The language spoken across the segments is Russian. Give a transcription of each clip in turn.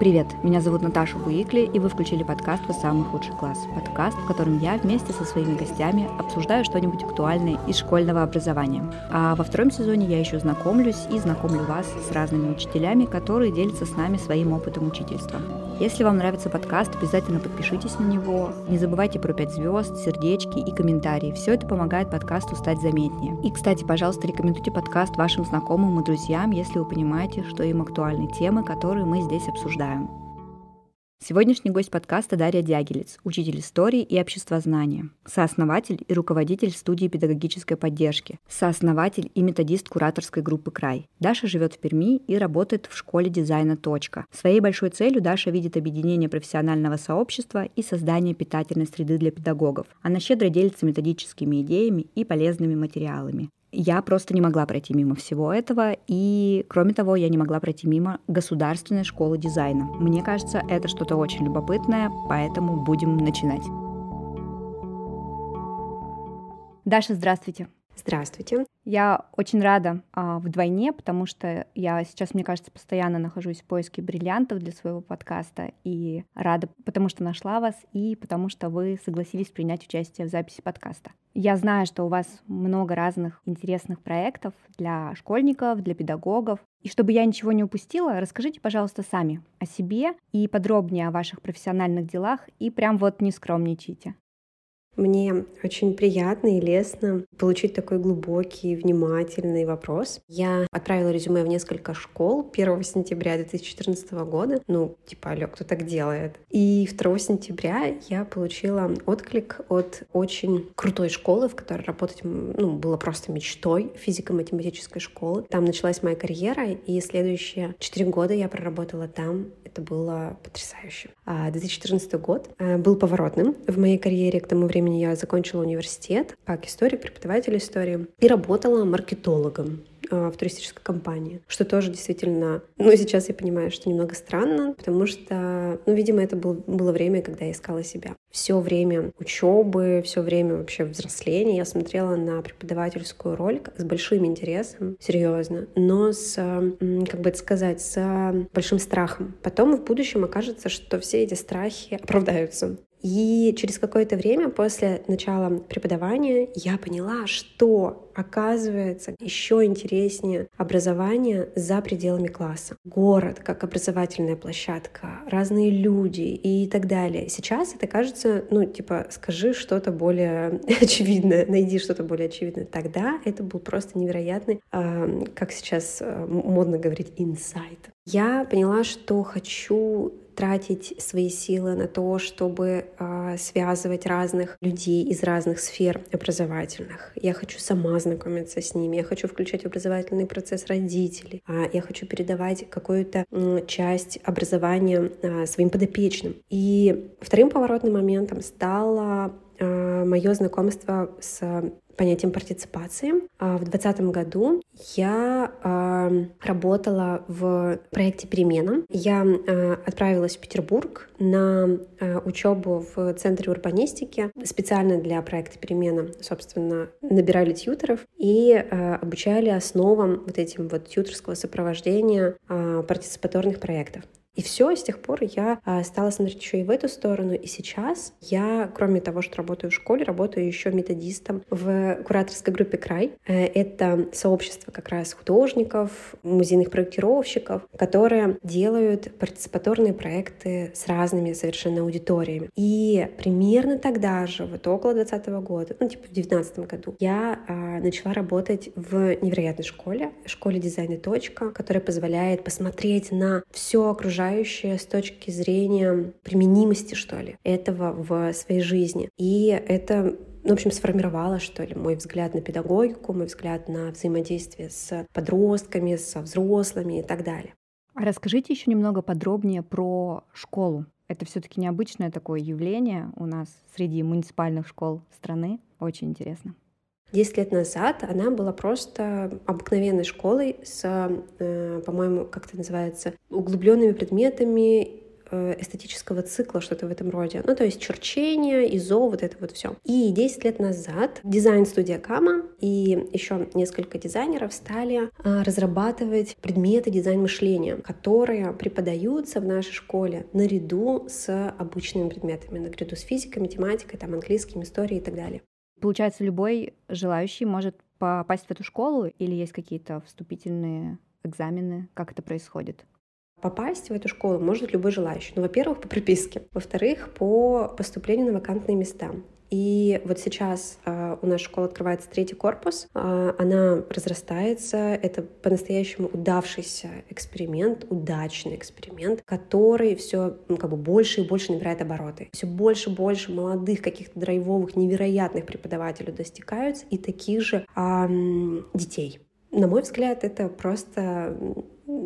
Привет, меня зовут Наташа Буикли, и вы включили подкаст «Вы самый худший класс». Подкаст, в котором я вместе со своими гостями обсуждаю что-нибудь актуальное из школьного образования. А во втором сезоне я еще знакомлюсь и знакомлю вас с разными учителями, которые делятся с нами своим опытом учительства. Если вам нравится подкаст, обязательно подпишитесь на него. Не забывайте про 5 звезд, сердечки и комментарии. Все это помогает подкасту стать заметнее. И, кстати, пожалуйста, рекомендуйте подкаст вашим знакомым и друзьям, если вы понимаете, что им актуальны темы, которые мы здесь обсуждаем. Сегодняшний гость подкаста Дарья Дягилец, учитель истории и обществознания, сооснователь и руководитель студии педагогической поддержки, сооснователь и методист кураторской группы «Край». Даша живет в Перми и работает в школе дизайна «Точка». Своей большой целью Даша видит объединение профессионального сообщества и создание питательной среды для педагогов. Она щедро делится методическими идеями и полезными материалами я просто не могла пройти мимо всего этого, и кроме того, я не могла пройти мимо государственной школы дизайна. Мне кажется, это что-то очень любопытное, поэтому будем начинать. Даша, здравствуйте. Здравствуйте. Я очень рада а, вдвойне, потому что я сейчас, мне кажется, постоянно нахожусь в поиске бриллиантов для своего подкаста. И рада, потому что нашла вас, и потому что вы согласились принять участие в записи подкаста. Я знаю, что у вас много разных интересных проектов для школьников, для педагогов. И чтобы я ничего не упустила, расскажите, пожалуйста, сами о себе и подробнее о ваших профессиональных делах, и прям вот не скромничайте. Мне очень приятно и лестно получить такой глубокий, внимательный вопрос. Я отправила резюме в несколько школ 1 сентября 2014 года. Ну, типа, алё, кто так делает? И 2 сентября я получила отклик от очень крутой школы, в которой работать ну, было просто мечтой физико-математической школы. Там началась моя карьера, и следующие 4 года я проработала там. Это было потрясающе. А 2014 год э, был поворотным в моей карьере к тому времени, времени я закончила университет как историк, преподаватель истории и работала маркетологом а, в туристической компании, что тоже действительно, ну, сейчас я понимаю, что немного странно, потому что, ну, видимо, это был, было время, когда я искала себя. Все время учебы, все время вообще взросления я смотрела на преподавательскую роль с большим интересом, серьезно, но с, как бы это сказать, с большим страхом. Потом в будущем окажется, что все эти страхи оправдаются. И через какое-то время после начала преподавания я поняла, что оказывается еще интереснее образование за пределами класса. Город как образовательная площадка, разные люди и так далее. Сейчас это кажется, ну, типа, скажи что-то более очевидное, найди что-то более очевидное. Тогда это был просто невероятный, э, как сейчас э, модно говорить, инсайт. Я поняла, что хочу тратить свои силы на то, чтобы э, связывать разных людей из разных сфер образовательных. Я хочу сама знакомиться с ними, я хочу включать образовательный процесс родителей, э, я хочу передавать какую-то часть образования э, своим подопечным. И вторым поворотным моментом стало мое знакомство с понятием партиципации. А в 2020 году я э, работала в проекте «Перемена». Я э, отправилась в Петербург на учебу в Центре урбанистики специально для проекта «Перемена». Собственно, набирали тьютеров и обучали основам вот этим вот тьютерского сопровождения партиципаторных проектов. И все, с тех пор я а, стала смотреть еще и в эту сторону. И сейчас я, кроме того, что работаю в школе, работаю еще методистом в кураторской группе «Край». Э, это сообщество как раз художников, музейных проектировщиков, которые делают партиципаторные проекты с разными совершенно аудиториями. И примерно тогда же, вот около 2020 года, ну типа в 2019 году, я а, начала работать в невероятной школе, школе дизайна «Точка», которая позволяет посмотреть на все окружающее окружающее с точки зрения применимости, что ли, этого в своей жизни. И это ну, в общем, сформировало, что ли, мой взгляд на педагогику, мой взгляд на взаимодействие с подростками, со взрослыми и так далее. А расскажите еще немного подробнее про школу. Это все-таки необычное такое явление у нас среди муниципальных школ страны. Очень интересно. Десять лет назад она была просто обыкновенной школой с, э, по-моему, как это называется, углубленными предметами э, эстетического цикла, что-то в этом роде. Ну, то есть черчение, изо, вот это вот все. И 10 лет назад дизайн-студия Кама и еще несколько дизайнеров стали э, разрабатывать предметы дизайн-мышления, которые преподаются в нашей школе наряду с обычными предметами, наряду с физикой, математикой, там, английским, историей и так далее. Получается, любой желающий может попасть в эту школу или есть какие-то вступительные экзамены? Как это происходит? Попасть в эту школу может любой желающий. Ну, во-первых, по прописке. Во-вторых, по поступлению на вакантные места. И вот сейчас э, у нас школа открывается третий корпус, э, она разрастается, это по-настоящему удавшийся эксперимент, удачный эксперимент, который все ну, как бы больше и больше набирает обороты. Все больше и больше молодых каких-то драйвовых, невероятных преподавателей достигаются и таких же э, детей. На мой взгляд, это просто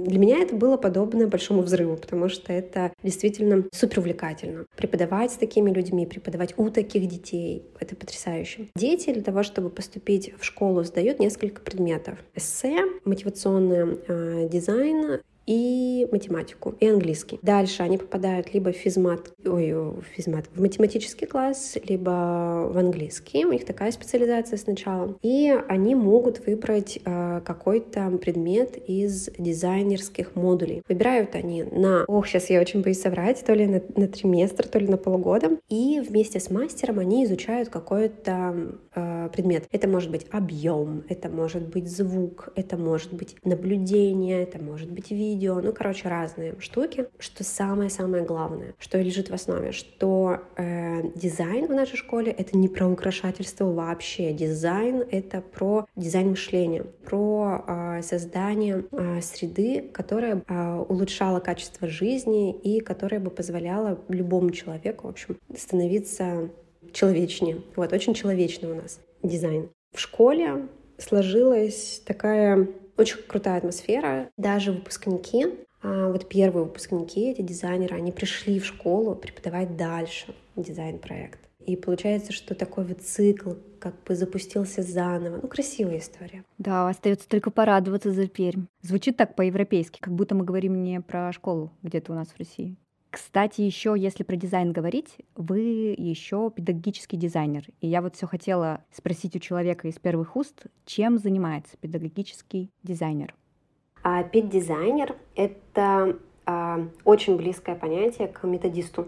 для меня это было подобно большому взрыву, потому что это действительно супер увлекательно. Преподавать с такими людьми, преподавать у таких детей — это потрясающе. Дети для того, чтобы поступить в школу, сдают несколько предметов. Эссе, мотивационный э, дизайн и математику, и английский. Дальше они попадают либо в физмат, ой, в физмат, в математический класс, либо в английский. У них такая специализация сначала. И они могут выбрать э, какой-то предмет из дизайнерских модулей. Выбирают они на, ох, сейчас я очень боюсь соврать, то ли на, на триместр, то ли на полгода. И вместе с мастером они изучают какой-то э, предмет. Это может быть объем, это может быть звук, это может быть наблюдение, это может быть видео, видео, ну, короче, разные штуки. Что самое-самое главное, что лежит в основе, что э, дизайн в нашей школе — это не про украшательство вообще. Дизайн — это про дизайн мышления, про э, создание э, среды, которая э, улучшала качество жизни и которая бы позволяла любому человеку, в общем, становиться человечнее. Вот, очень человечный у нас дизайн. В школе сложилась такая очень крутая атмосфера. Даже выпускники, а, вот первые выпускники, эти дизайнеры, они пришли в школу преподавать дальше дизайн-проект. И получается, что такой вот цикл как бы запустился заново. Ну, красивая история. Да, остается только порадоваться за Пермь. Звучит так по-европейски, как будто мы говорим не про школу где-то у нас в России. Кстати, еще если про дизайн говорить, вы еще педагогический дизайнер. И я вот все хотела спросить у человека из первых уст, чем занимается педагогический дизайнер? А педдизайнер — это а, очень близкое понятие к методисту.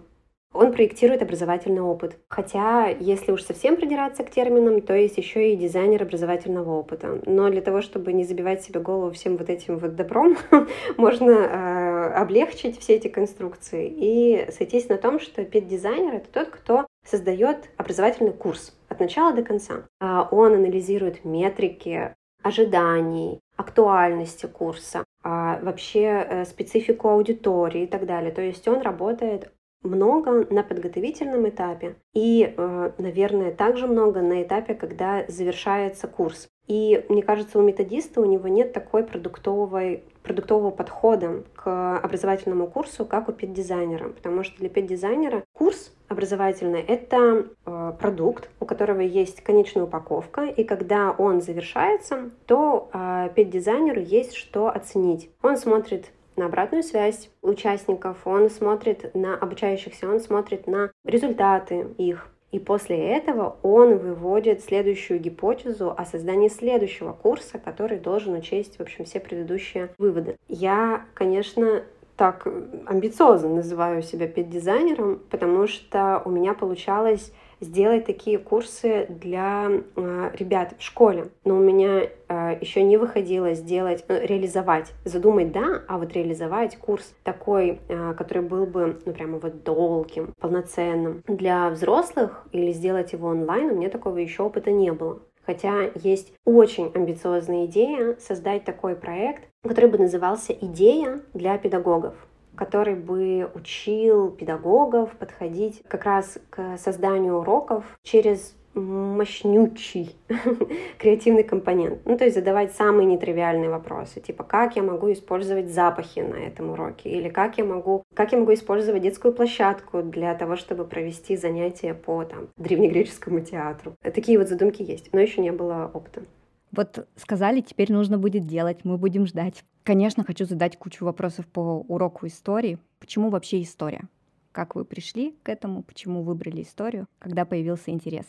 Он проектирует образовательный опыт. Хотя, если уж совсем придираться к терминам, то есть еще и дизайнер образовательного опыта. Но для того, чтобы не забивать себе голову всем вот этим вот добром, можно э, облегчить все эти конструкции и сойтись на том, что педдизайнер — это тот, кто создает образовательный курс от начала до конца. А он анализирует метрики, ожиданий, актуальности курса, а вообще э, специфику аудитории и так далее. То есть он работает много на подготовительном этапе и, э, наверное, также много на этапе, когда завершается курс. И мне кажется, у методиста у него нет такой продуктовой, продуктового подхода к образовательному курсу, как у педдизайнера. Потому что для педдизайнера курс образовательный — это э, продукт, у которого есть конечная упаковка, и когда он завершается, то э, педдизайнеру есть что оценить. Он смотрит на обратную связь участников, он смотрит на обучающихся, он смотрит на результаты их. И после этого он выводит следующую гипотезу о создании следующего курса, который должен учесть, в общем, все предыдущие выводы. Я, конечно, так амбициозно называю себя педдизайнером, потому что у меня получалось сделать такие курсы для э, ребят в школе. Но у меня э, еще не выходило сделать, э, реализовать, задумать, да, а вот реализовать курс такой, э, который был бы, ну, прямо вот долгим, полноценным. Для взрослых или сделать его онлайн у меня такого еще опыта не было. Хотя есть очень амбициозная идея создать такой проект, который бы назывался «Идея для педагогов» который бы учил педагогов подходить как раз к созданию уроков через мощнючий креативный компонент. Ну, то есть задавать самые нетривиальные вопросы, типа, как я могу использовать запахи на этом уроке, или как я могу, как я могу использовать детскую площадку для того, чтобы провести занятия по там, древнегреческому театру. Такие вот задумки есть, но еще не было опыта. Вот сказали, теперь нужно будет делать, мы будем ждать. Конечно, хочу задать кучу вопросов по уроку истории, Почему вообще история? Как вы пришли к этому? Почему выбрали историю? Когда появился интерес?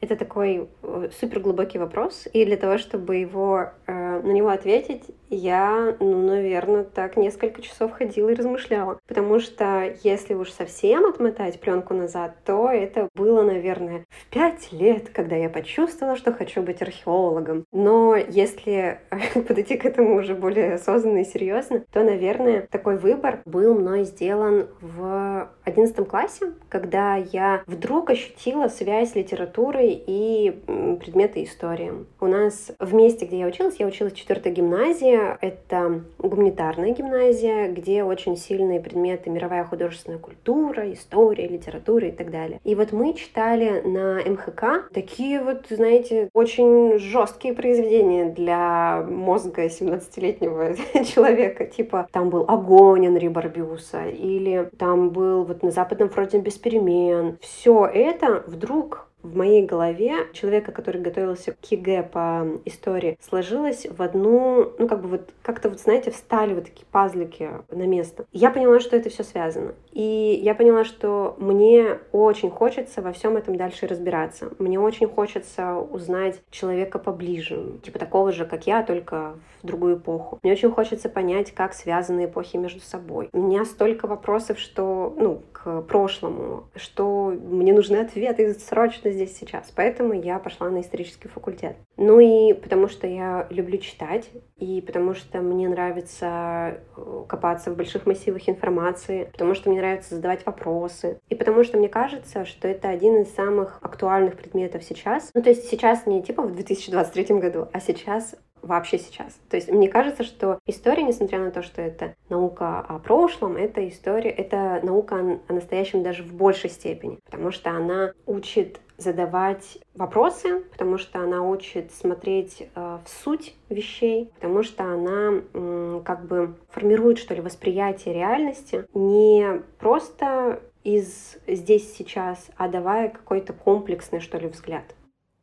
Это такой э, супер глубокий вопрос, и для того, чтобы его э, на него ответить, я, ну, наверное, так несколько часов ходила и размышляла. Потому что если уж совсем отмотать пленку назад, то это было, наверное, в пять лет, когда я почувствовала, что хочу быть археологом. Но если подойти к этому уже более осознанно и серьезно, то, наверное, такой выбор был мной сделан в одиннадцатом классе, когда я вдруг ощутила связь литературы и предметы истории. У нас в месте, где я училась, я училась в четвертой гимназии, это гуманитарная гимназия, где очень сильные предметы мировая художественная культура, история, литература и так далее. И вот мы читали на МХК такие вот, знаете, очень жесткие произведения для мозга 17-летнего человека. Типа там был «Огонь» Анри Барбюса, или там был вот «На Западном фронте без перемен». Все это вдруг в моей голове человека, который готовился к ЕГЭ по истории, сложилось в одну, ну как бы вот как-то вот, знаете, встали вот такие пазлики на место. Я поняла, что это все связано. И я поняла, что мне очень хочется во всем этом дальше разбираться. Мне очень хочется узнать человека поближе, типа такого же, как я, только в другую эпоху. Мне очень хочется понять, как связаны эпохи между собой. У меня столько вопросов, что, ну, к прошлому, что мне нужны ответы срочно здесь сейчас. Поэтому я пошла на исторический факультет. Ну и потому что я люблю читать, и потому что мне нравится э, копаться в больших массивах информации, потому что мне нравится задавать вопросы, и потому что мне кажется, что это один из самых актуальных предметов сейчас. Ну то есть сейчас не типа в 2023 году, а сейчас вообще сейчас. То есть мне кажется, что история, несмотря на то, что это наука о прошлом, это история, это наука о настоящем даже в большей степени, потому что она учит задавать вопросы, потому что она учит смотреть э, в суть вещей, потому что она как бы формирует, что ли, восприятие реальности не просто из здесь сейчас, а давая какой-то комплексный, что ли, взгляд.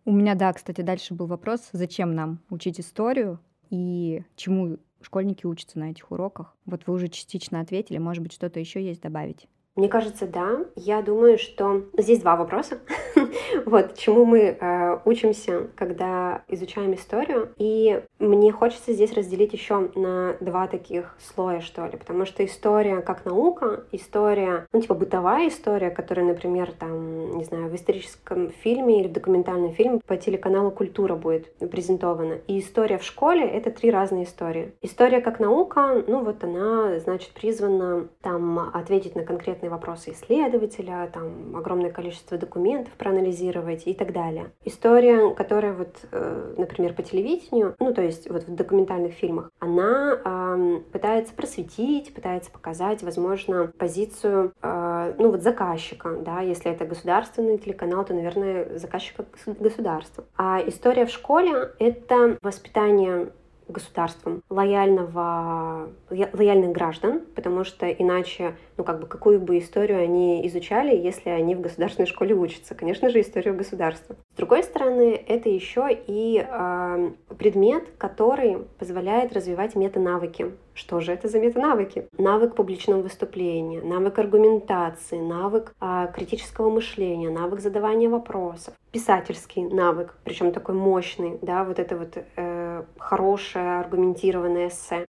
У меня, да, кстати, дальше был вопрос, зачем нам учить историю и чему школьники учатся на этих уроках. Вот вы уже частично ответили, может быть, что-то еще есть добавить? Мне кажется, да. Я думаю, что здесь два вопроса. вот, чему мы э, учимся, когда изучаем историю. И мне хочется здесь разделить еще на два таких слоя, что ли. Потому что история как наука, история, ну, типа бытовая история, которая, например, там, не знаю, в историческом фильме или в документальном фильме по телеканалу «Культура» будет презентована. И история в школе — это три разные истории. История как наука, ну, вот она, значит, призвана там ответить на конкретные конкретные вопросы исследователя, там огромное количество документов проанализировать и так далее. История, которая вот, э, например, по телевидению, ну то есть вот в документальных фильмах, она э, пытается просветить, пытается показать, возможно, позицию, э, ну вот заказчика, да, если это государственный телеканал, то, наверное, заказчика государства. А история в школе — это воспитание государством лояльного, лояльных граждан, потому что иначе, ну как бы, какую бы историю они изучали, если они в государственной школе учатся? Конечно же, историю государства. С другой стороны, это еще и э, предмет, который позволяет развивать метанавыки. Что же это за метанавыки? Навык публичного выступления, навык аргументации, навык э, критического мышления, навык задавания вопросов, писательский навык, причем такой мощный, да, вот это вот э, хорошее аргументированное эссе.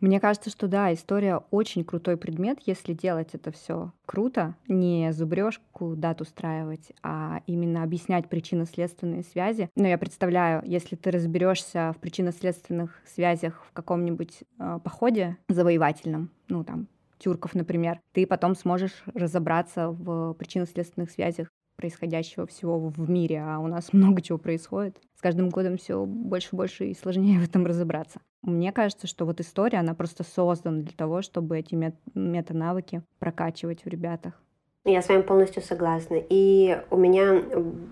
Мне кажется, что да, история очень крутой предмет, если делать это все круто, не зубрежку дат устраивать, а именно объяснять причинно-следственные связи. Но я представляю, если ты разберешься в причинно-следственных связях в каком-нибудь э, походе завоевательном, ну там тюрков, например, ты потом сможешь разобраться в причинно-следственных связях происходящего всего в мире, а у нас много чего происходит. С каждым годом все больше и больше и сложнее в этом разобраться. Мне кажется, что вот история, она просто создана для того, чтобы эти мет- метанавыки прокачивать в ребятах. Я с вами полностью согласна. И у меня,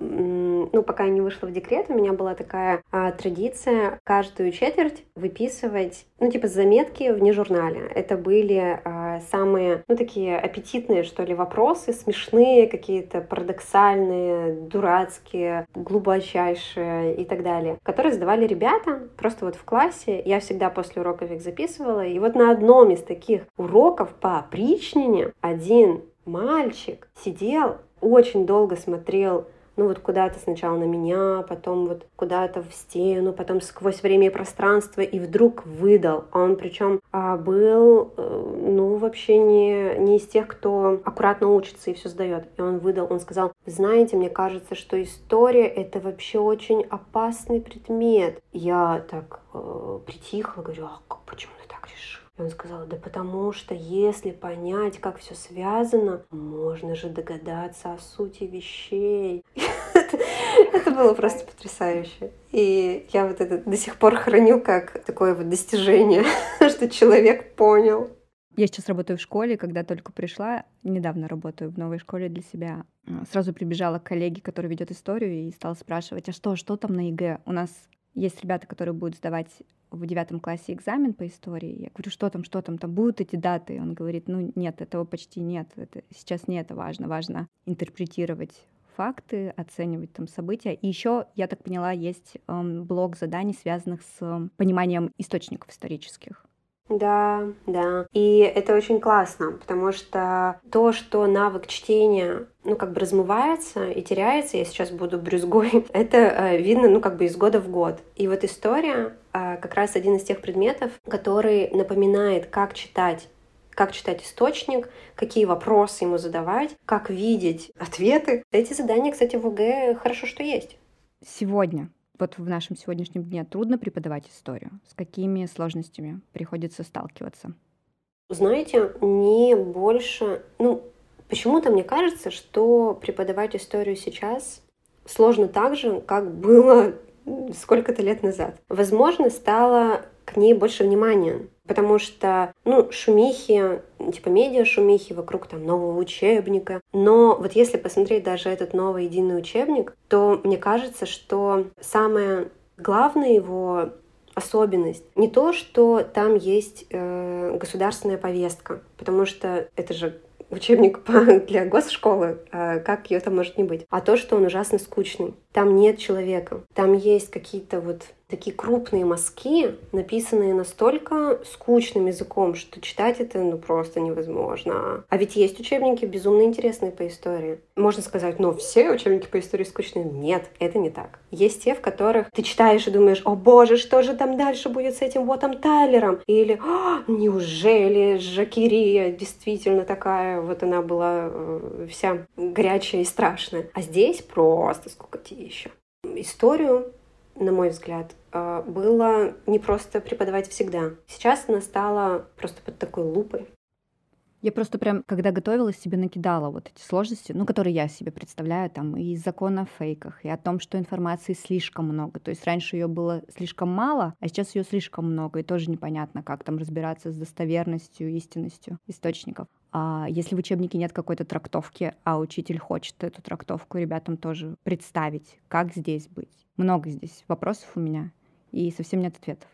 ну, пока я не вышла в декрет, у меня была такая а, традиция каждую четверть выписывать, ну, типа заметки вне журнале. Это были а, самые, ну, такие аппетитные, что ли, вопросы, смешные, какие-то парадоксальные, дурацкие, глубочайшие и так далее, которые задавали ребята просто вот в классе. Я всегда после уроков их записывала. И вот на одном из таких уроков по опричнине один мальчик сидел, очень долго смотрел ну вот куда-то сначала на меня, потом вот куда-то в стену, потом сквозь время и пространство, и вдруг выдал. Он причем а, был, э, ну вообще не, не из тех, кто аккуратно учится и все сдает. И он выдал, он сказал, знаете, мне кажется, что история это вообще очень опасный предмет. Я так э, притихла, говорю, а почему? И он сказал, да потому что если понять, как все связано, можно же догадаться о сути вещей. Это было просто потрясающе. И я вот это до сих пор храню как такое вот достижение, что человек понял. Я сейчас работаю в школе, когда только пришла, недавно работаю в новой школе для себя. Сразу прибежала к коллеге, который ведет историю, и стала спрашивать, а что, что там на ЕГЭ? У нас есть ребята, которые будут сдавать в девятом классе экзамен по истории. Я говорю, что там, что там, там будут эти даты? Он говорит, ну нет, этого почти нет, это сейчас не это важно, важно интерпретировать факты, оценивать там события. И еще, я так поняла, есть эм, блок заданий, связанных с пониманием источников исторических. Да, да. И это очень классно, потому что то, что навык чтения ну, как бы размывается и теряется, я сейчас буду брюзгой, это э, видно, ну, как бы из года в год. И вот история э, как раз один из тех предметов, который напоминает, как читать как читать источник, какие вопросы ему задавать, как видеть ответы. Эти задания, кстати, в ОГЭ хорошо, что есть. Сегодня вот в нашем сегодняшнем дне трудно преподавать историю? С какими сложностями приходится сталкиваться? Знаете, не больше... Ну, почему-то мне кажется, что преподавать историю сейчас сложно так же, как было сколько-то лет назад. Возможно, стало к ней больше внимания потому что, ну, шумихи, типа медиа шумихи вокруг там нового учебника. Но вот если посмотреть даже этот новый единый учебник, то мне кажется, что самое главное его особенность не то, что там есть э, государственная повестка, потому что это же учебник для госшколы, э, как ее там может не быть, а то, что он ужасно скучный. Там нет человека, там есть какие-то вот такие крупные мазки, написанные настолько скучным языком, что читать это ну просто невозможно. А ведь есть учебники безумно интересные по истории. Можно сказать, ну все учебники по истории скучные. Нет, это не так. Есть те, в которых ты читаешь и думаешь, о боже, что же там дальше будет с этим Вотом Тайлером? Или неужели Жакирия действительно такая, вот она была э, вся горячая и страшная. А здесь просто скукотища. Историю на мой взгляд, э, было не просто преподавать всегда. Сейчас она стала просто под такой лупой. Я просто прям, когда готовилась, себе накидала вот эти сложности, ну, которые я себе представляю, там, и закон о фейках, и о том, что информации слишком много. То есть раньше ее было слишком мало, а сейчас ее слишком много, и тоже непонятно, как там разбираться с достоверностью, истинностью источников. А если в учебнике нет какой-то трактовки, а учитель хочет эту трактовку ребятам тоже представить, как здесь быть. Много здесь вопросов у меня, и совсем нет ответов.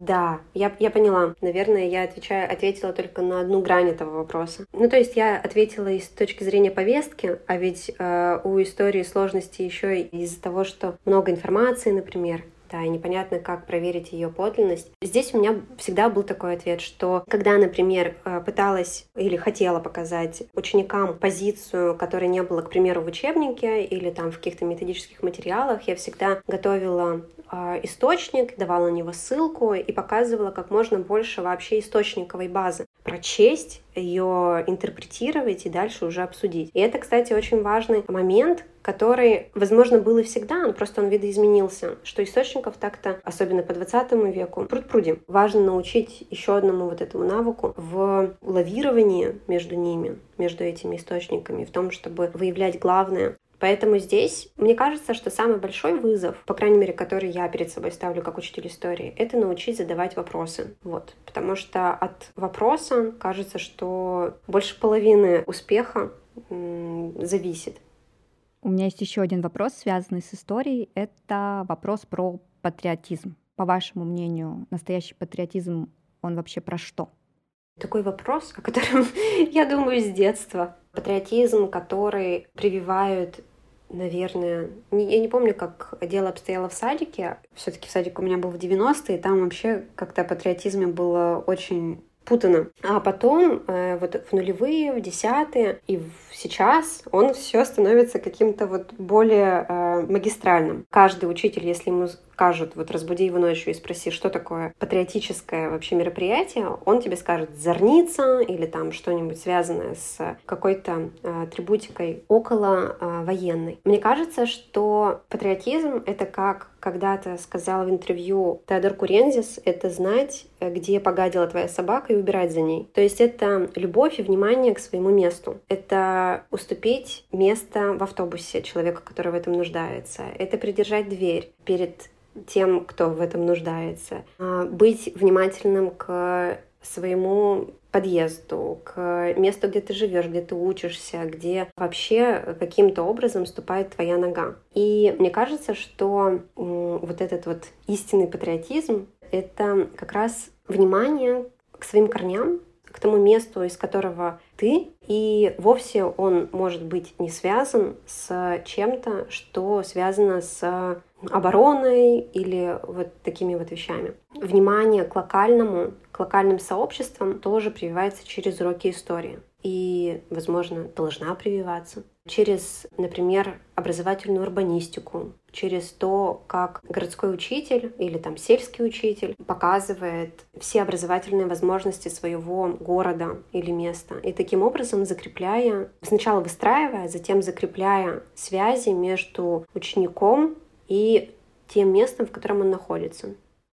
Да, я, я поняла. Наверное, я отвечаю, ответила только на одну грань этого вопроса. Ну, то есть я ответила из точки зрения повестки, а ведь э, у истории сложности еще из-за того, что много информации, например, да, и непонятно, как проверить ее подлинность. Здесь у меня всегда был такой ответ, что когда, например, э, пыталась или хотела показать ученикам позицию, которой не было, к примеру, в учебнике или там в каких-то методических материалах, я всегда готовила э, источник, давала на него ссылку и показывала как можно больше вообще источниковой базы. Прочесть, ее интерпретировать и дальше уже обсудить. И это, кстати, очень важный момент, который, возможно, был и всегда, но просто он видоизменился, что источников так-то, особенно по 20 веку, пруд-пруди. Важно научить еще одному вот этому навыку в лавировании между ними, между этими источниками, в том, чтобы выявлять главное. Поэтому здесь, мне кажется, что самый большой вызов, по крайней мере, который я перед собой ставлю как учитель истории, это научить задавать вопросы. Вот. Потому что от вопроса кажется, что больше половины успеха зависит. У меня есть еще один вопрос, связанный с историей. Это вопрос про патриотизм. По вашему мнению, настоящий патриотизм, он вообще про что? Такой вопрос, о котором я думаю с детства. Патриотизм, который прививают наверное, не, я не помню, как дело обстояло в садике. Все-таки садик у меня был в 90-е, и там вообще как-то патриотизме было очень путано. А потом, э, вот в нулевые, в десятые и в сейчас он все становится каким-то вот более э, магистральным. Каждый учитель, если ему скажут, вот разбуди его ночью и спроси, что такое патриотическое вообще мероприятие, он тебе скажет зорница или там что-нибудь связанное с какой-то э, атрибутикой около э, военной. Мне кажется, что патриотизм — это как когда-то сказал в интервью Теодор Курензис, это знать, где погадила твоя собака и убирать за ней. То есть это любовь и внимание к своему месту. Это уступить место в автобусе человеку, который в этом нуждается. Это придержать дверь перед тем, кто в этом нуждается. А, быть внимательным к своему подъезду, к месту, где ты живешь, где ты учишься, где вообще каким-то образом ступает твоя нога. И мне кажется, что вот этот вот истинный патриотизм — это как раз внимание к своим корням, к тому месту, из которого ты, и вовсе он может быть не связан с чем-то, что связано с обороной или вот такими вот вещами. Внимание к локальному, к локальным сообществам тоже прививается через уроки истории и, возможно, должна прививаться через, например, образовательную урбанистику, через то, как городской учитель или там сельский учитель показывает все образовательные возможности своего города или места. И таким образом закрепляя, сначала выстраивая, затем закрепляя связи между учеником и тем местом, в котором он находится.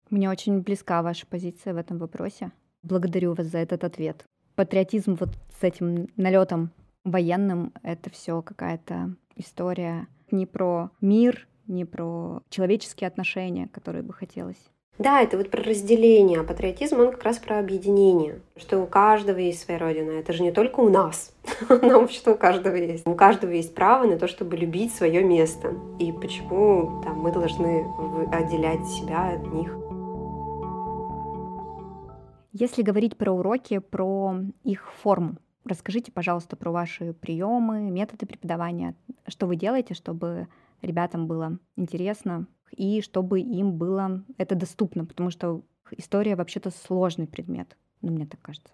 Мне очень близка ваша позиция в этом вопросе. Благодарю вас за этот ответ. Патриотизм вот с этим налетом военным — это все какая-то история не про мир, не про человеческие отношения, которые бы хотелось. Да, это вот про разделение, а патриотизм, он как раз про объединение, что у каждого есть своя родина. Это же не только у нас, она вообще-то у каждого есть. У каждого есть право на то, чтобы любить свое место. И почему там, мы должны отделять себя от них. Если говорить про уроки, про их форму, расскажите, пожалуйста, про ваши приемы, методы преподавания, что вы делаете, чтобы ребятам было интересно и чтобы им было это доступно, потому что история вообще-то сложный предмет, ну, мне так кажется.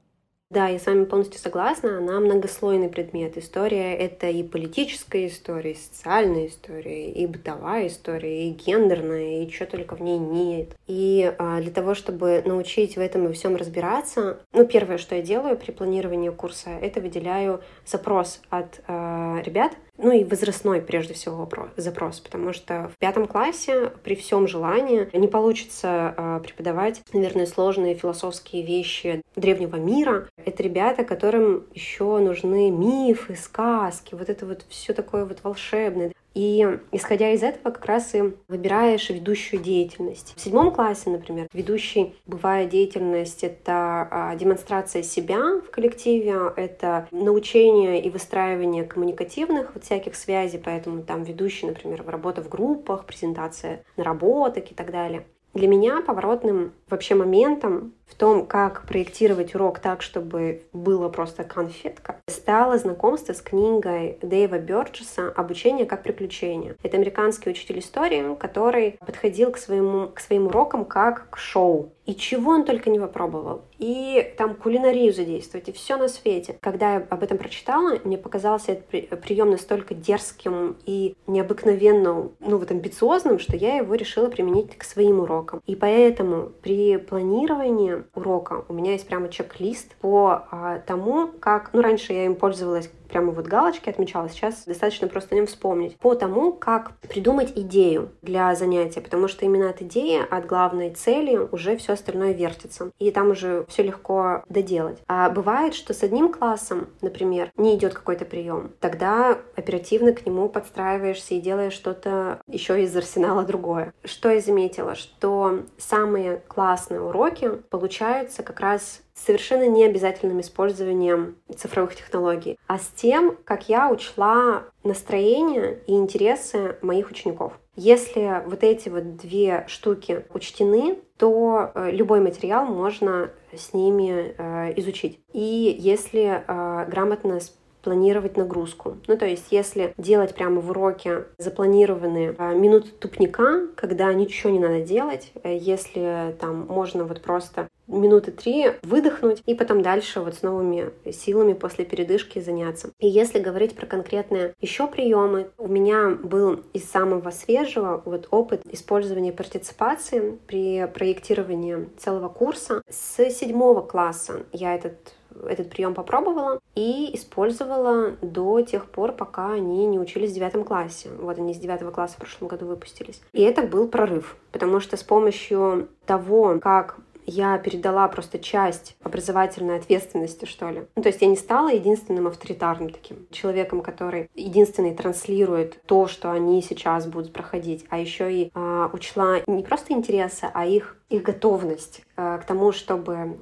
Да, я с вами полностью согласна. Она многослойный предмет. История — это и политическая история, и социальная история, и бытовая история, и гендерная, и что только в ней нет. И а, для того, чтобы научить в этом и всем разбираться, ну, первое, что я делаю при планировании курса, это выделяю запрос от а, ребят, ну и возрастной, прежде всего, запрос, потому что в пятом классе при всем желании не получится э, преподавать, наверное, сложные философские вещи древнего мира. Это ребята, которым еще нужны мифы, сказки, вот это вот все такое вот волшебное. И исходя из этого как раз и выбираешь ведущую деятельность. В седьмом классе, например, ведущий бывает деятельность — это а, демонстрация себя в коллективе, это научение и выстраивание коммуникативных вот всяких связей, поэтому там ведущий, например, работа в группах, презентация наработок и так далее. Для меня поворотным вообще моментом в том, как проектировать урок так, чтобы было просто конфетка, стало знакомство с книгой Дэйва Бёрджеса «Обучение как приключение». Это американский учитель истории, который подходил к, своему, к своим урокам как к шоу. И чего он только не попробовал. И там кулинарию задействовать, и все на свете. Когда я об этом прочитала, мне показался этот прием настолько дерзким и необыкновенно, ну вот амбициозным, что я его решила применить к своим урокам. И поэтому при планировании урока у меня есть прямо чек-лист по а, тому, как... Ну, раньше я им пользовалась прямо вот галочки отмечала, сейчас достаточно просто о нем вспомнить. По тому, как придумать идею для занятия, потому что именно от идеи, от главной цели уже все остальное вертится. И там уже все легко доделать. А бывает, что с одним классом, например, не идет какой-то прием. Тогда оперативно к нему подстраиваешься и делаешь что-то еще из арсенала другое. Что я заметила? Что самые классные уроки получаются как раз совершенно не обязательным использованием цифровых технологий, а с тем, как я учла настроение и интересы моих учеников. Если вот эти вот две штуки учтены, то э, любой материал можно с ними э, изучить. И если э, грамотно планировать нагрузку. Ну, то есть, если делать прямо в уроке запланированные а, минуты тупника, когда ничего не надо делать, э, если там можно вот просто минуты три выдохнуть и потом дальше вот с новыми силами после передышки заняться. И если говорить про конкретные еще приемы, у меня был из самого свежего вот опыт использования партиципации при проектировании целого курса. С седьмого класса я этот этот прием попробовала и использовала до тех пор, пока они не учились в девятом классе. Вот они с девятого класса в прошлом году выпустились. И это был прорыв, потому что с помощью того, как я передала просто часть образовательной ответственности, что ли. Ну, то есть я не стала единственным авторитарным таким человеком, который единственный транслирует то, что они сейчас будут проходить, а еще и э, учла не просто интересы, а их их готовность э, к тому, чтобы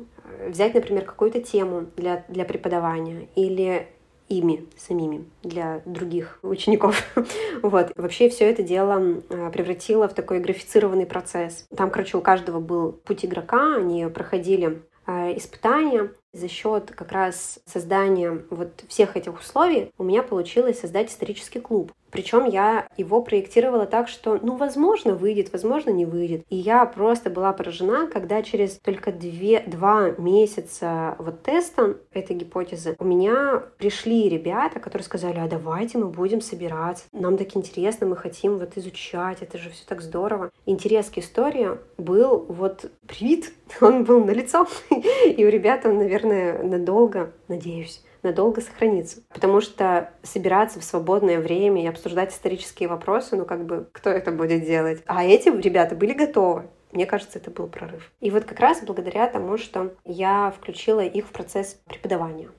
взять, например, какую-то тему для, для преподавания или ими самими для других учеников. вот. Вообще все это дело а, превратило в такой графицированный процесс. Там, короче, у каждого был путь игрока, они проходили а, испытания, за счет как раз создания вот всех этих условий у меня получилось создать исторический клуб. Причем я его проектировала так, что, ну, возможно, выйдет, возможно, не выйдет. И я просто была поражена, когда через только две, два месяца вот теста этой гипотезы у меня пришли ребята, которые сказали, а давайте мы будем собираться. Нам так интересно, мы хотим вот изучать, это же все так здорово. Интерес к истории был вот привит, он был на лицо. И у ребят он, наверное, надолго, надеюсь, надолго сохранится. Потому что собираться в свободное время и обсуждать исторические вопросы, ну как бы кто это будет делать? А эти ребята были готовы. Мне кажется, это был прорыв. И вот как раз благодаря тому, что я включила их в процесс преподавания.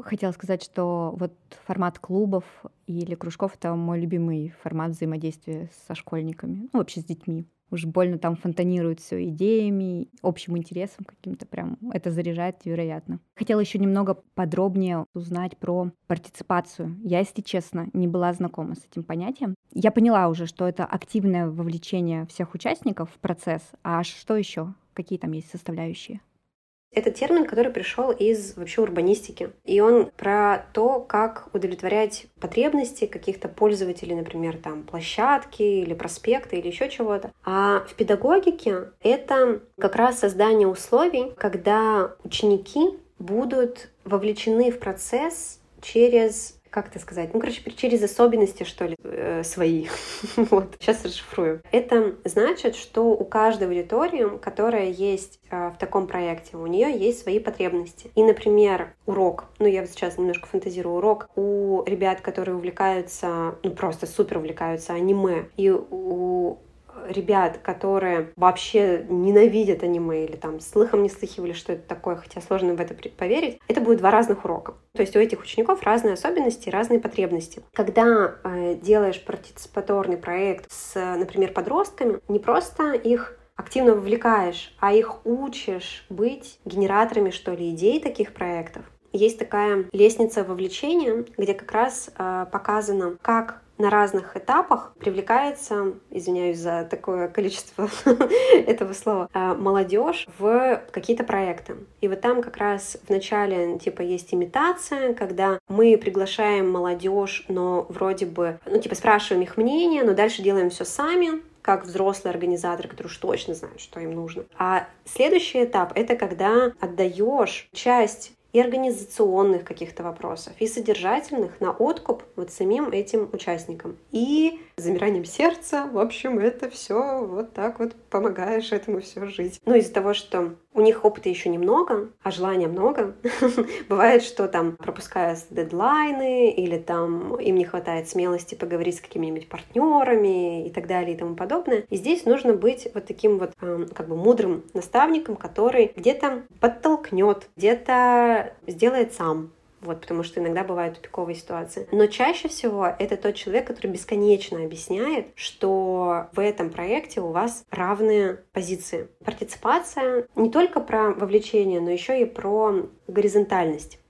Хотела сказать, что вот формат клубов или кружков — это мой любимый формат взаимодействия со школьниками, ну, вообще с детьми уж больно там фонтанирует все идеями, общим интересом каким-то прям. Это заряжает вероятно. Хотела еще немного подробнее узнать про партиципацию. Я, если честно, не была знакома с этим понятием. Я поняла уже, что это активное вовлечение всех участников в процесс. А что еще? Какие там есть составляющие? Это термин, который пришел из вообще урбанистики. И он про то, как удовлетворять потребности каких-то пользователей, например, там площадки или проспекта или еще чего-то. А в педагогике это как раз создание условий, когда ученики будут вовлечены в процесс через как это сказать, ну, короче, через особенности, что ли, э, свои. вот, сейчас расшифрую. Это значит, что у каждой аудитории, которая есть э, в таком проекте, у нее есть свои потребности. И, например, урок, ну, я сейчас немножко фантазирую, урок у ребят, которые увлекаются, ну, просто супер увлекаются аниме, и у ребят, которые вообще ненавидят аниме или там слыхом не слыхивали, что это такое, хотя сложно в это поверить, это будет два разных урока. То есть у этих учеников разные особенности, разные потребности. Когда э, делаешь партиципаторный проект с, например, подростками, не просто их активно вовлекаешь, а их учишь быть генераторами, что ли, идей таких проектов. Есть такая лестница вовлечения, где как раз э, показано, как на разных этапах привлекается, извиняюсь за такое количество этого слова, а, молодежь в какие-то проекты. И вот там как раз в начале типа есть имитация, когда мы приглашаем молодежь, но вроде бы, ну типа спрашиваем их мнение, но дальше делаем все сами, как взрослые организаторы, которые уж точно знают, что им нужно. А следующий этап — это когда отдаешь часть и организационных каких-то вопросов, и содержательных на откуп вот самим этим участникам. И замиранием сердца, в общем, это все вот так вот помогаешь этому все жить. Ну, из-за того, что у них опыта еще немного, а желания много, бывает, что там пропускают дедлайны, или там им не хватает смелости поговорить с какими-нибудь партнерами и так далее и тому подобное. И здесь нужно быть вот таким вот как бы мудрым наставником, который где-то подтолкнет, где-то сделает сам, вот, потому что иногда бывают тупиковые ситуации. Но чаще всего это тот человек, который бесконечно объясняет, что в этом проекте у вас равные позиции. Партиципация не только про вовлечение, но еще и про горизонтальность.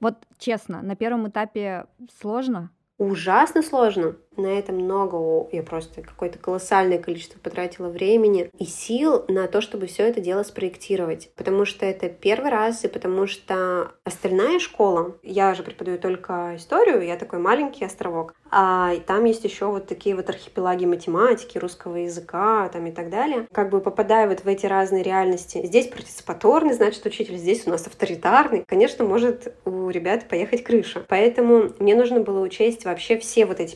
Вот честно, на первом этапе сложно? Ужасно сложно. На это много, я просто какое-то колоссальное количество потратила времени и сил на то, чтобы все это дело спроектировать. Потому что это первый раз, и потому что остальная школа, я же преподаю только историю, я такой маленький островок, а там есть еще вот такие вот архипелаги математики, русского языка там и так далее. Как бы попадая вот в эти разные реальности. Здесь партиципаторный, значит, учитель, здесь у нас авторитарный. Конечно, может у ребят поехать крыша. Поэтому мне нужно было учесть вообще все вот эти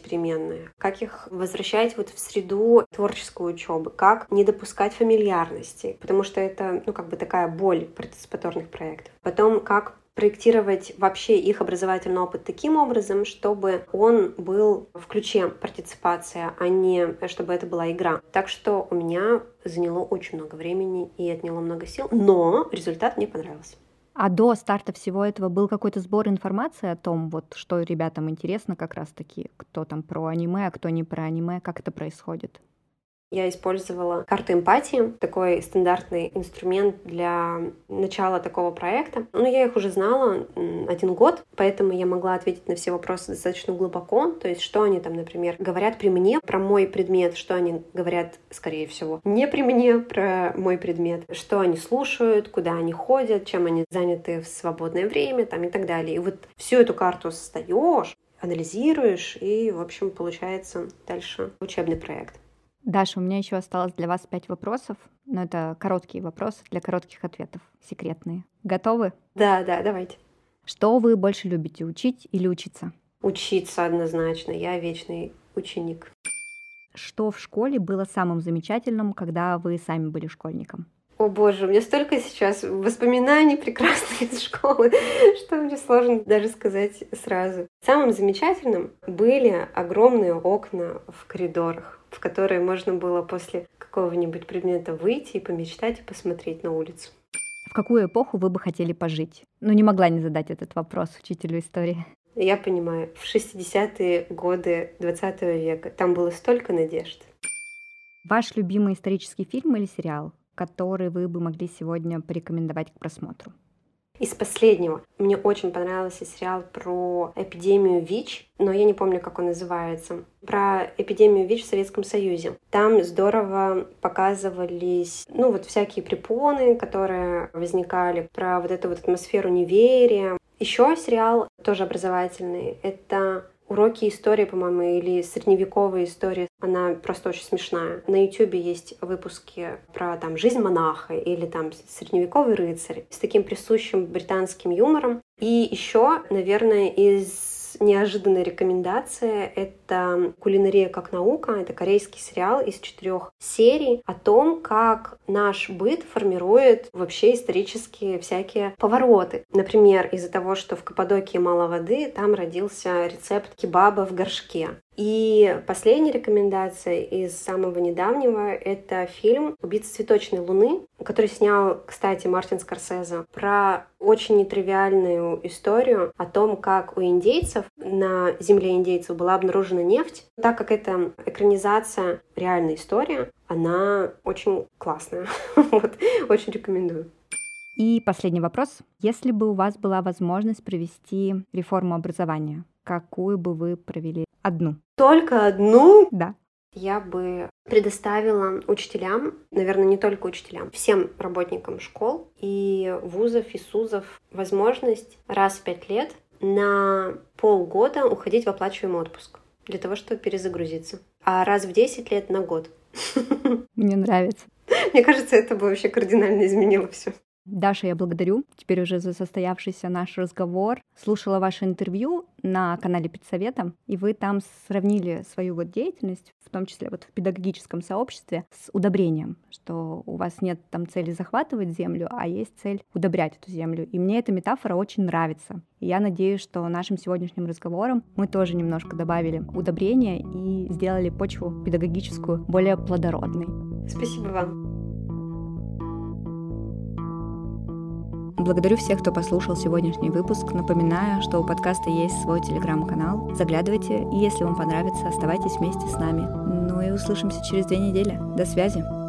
переменные. Как их возвращать вот в среду творческой учебы, как не допускать фамильярности, потому что это, ну, как бы такая боль партиципаторных проектов. Потом, как проектировать вообще их образовательный опыт таким образом, чтобы он был в ключе партиципация, а не чтобы это была игра. Так что у меня заняло очень много времени и отняло много сил, но результат мне понравился. А до старта всего этого был какой-то сбор информации о том, вот что ребятам интересно как раз-таки, кто там про аниме, а кто не про аниме, как это происходит? Я использовала карту эмпатии, такой стандартный инструмент для начала такого проекта. Но я их уже знала один год, поэтому я могла ответить на все вопросы достаточно глубоко. То есть, что они там, например, говорят при мне про мой предмет, что они говорят, скорее всего, не при мне про мой предмет, что они слушают, куда они ходят, чем они заняты в свободное время там, и так далее. И вот всю эту карту состаешь, анализируешь, и, в общем, получается дальше учебный проект. Даша, у меня еще осталось для вас пять вопросов, но это короткие вопросы для коротких ответов, секретные. Готовы? Да, да, давайте. Что вы больше любите, учить или учиться? Учиться однозначно. Я вечный ученик. Что в школе было самым замечательным, когда вы сами были школьником? О боже, у меня столько сейчас воспоминаний прекрасных из школы, что мне сложно даже сказать сразу. Самым замечательным были огромные окна в коридорах в которые можно было после какого-нибудь предмета выйти и помечтать и посмотреть на улицу. В какую эпоху вы бы хотели пожить? Ну, не могла не задать этот вопрос учителю истории. Я понимаю, в 60-е годы 20 века там было столько надежд. Ваш любимый исторический фильм или сериал, который вы бы могли сегодня порекомендовать к просмотру? Из последнего мне очень понравился сериал про эпидемию ВИЧ, но я не помню, как он называется. Про эпидемию ВИЧ в Советском Союзе. Там здорово показывались, ну, вот всякие препоны, которые возникали, про вот эту вот атмосферу неверия. Еще сериал тоже образовательный. Это уроки истории, по-моему, или средневековая история. Она просто очень смешная. На YouTube есть выпуски про там жизнь монаха или там средневековый рыцарь с таким присущим британским юмором. И еще, наверное, из неожиданная рекомендация — это «Кулинария как наука». Это корейский сериал из четырех серий о том, как наш быт формирует вообще исторические всякие повороты. Например, из-за того, что в Каппадокии мало воды, там родился рецепт кебаба в горшке. И последняя рекомендация из самого недавнего — это фильм «Убийца цветочной луны», который снял, кстати, Мартин Скорсезе, про очень нетривиальную историю о том, как у индейцев на земле индейцев была обнаружена нефть. Так как это экранизация, реальная история, она очень классная. вот, очень рекомендую. И последний вопрос. Если бы у вас была возможность провести реформу образования, какую бы вы провели? Одну. Только одну? Да. Я бы предоставила учителям, наверное, не только учителям, всем работникам школ и вузов и СУЗов возможность раз в пять лет на полгода уходить в оплачиваемый отпуск для того, чтобы перезагрузиться. А раз в 10 лет на год. Мне нравится. Мне кажется, это бы вообще кардинально изменило все. Даша, я благодарю теперь уже за состоявшийся наш разговор. Слушала ваше интервью на канале Педсовета, и вы там сравнили свою вот деятельность, в том числе вот в педагогическом сообществе, с удобрением, что у вас нет там цели захватывать землю, а есть цель удобрять эту землю. И мне эта метафора очень нравится. И я надеюсь, что нашим сегодняшним разговором мы тоже немножко добавили удобрения и сделали почву педагогическую более плодородной. Спасибо вам. Благодарю всех, кто послушал сегодняшний выпуск. Напоминаю, что у подкаста есть свой телеграм-канал. Заглядывайте, и если вам понравится, оставайтесь вместе с нами. Ну и услышимся через две недели. До связи!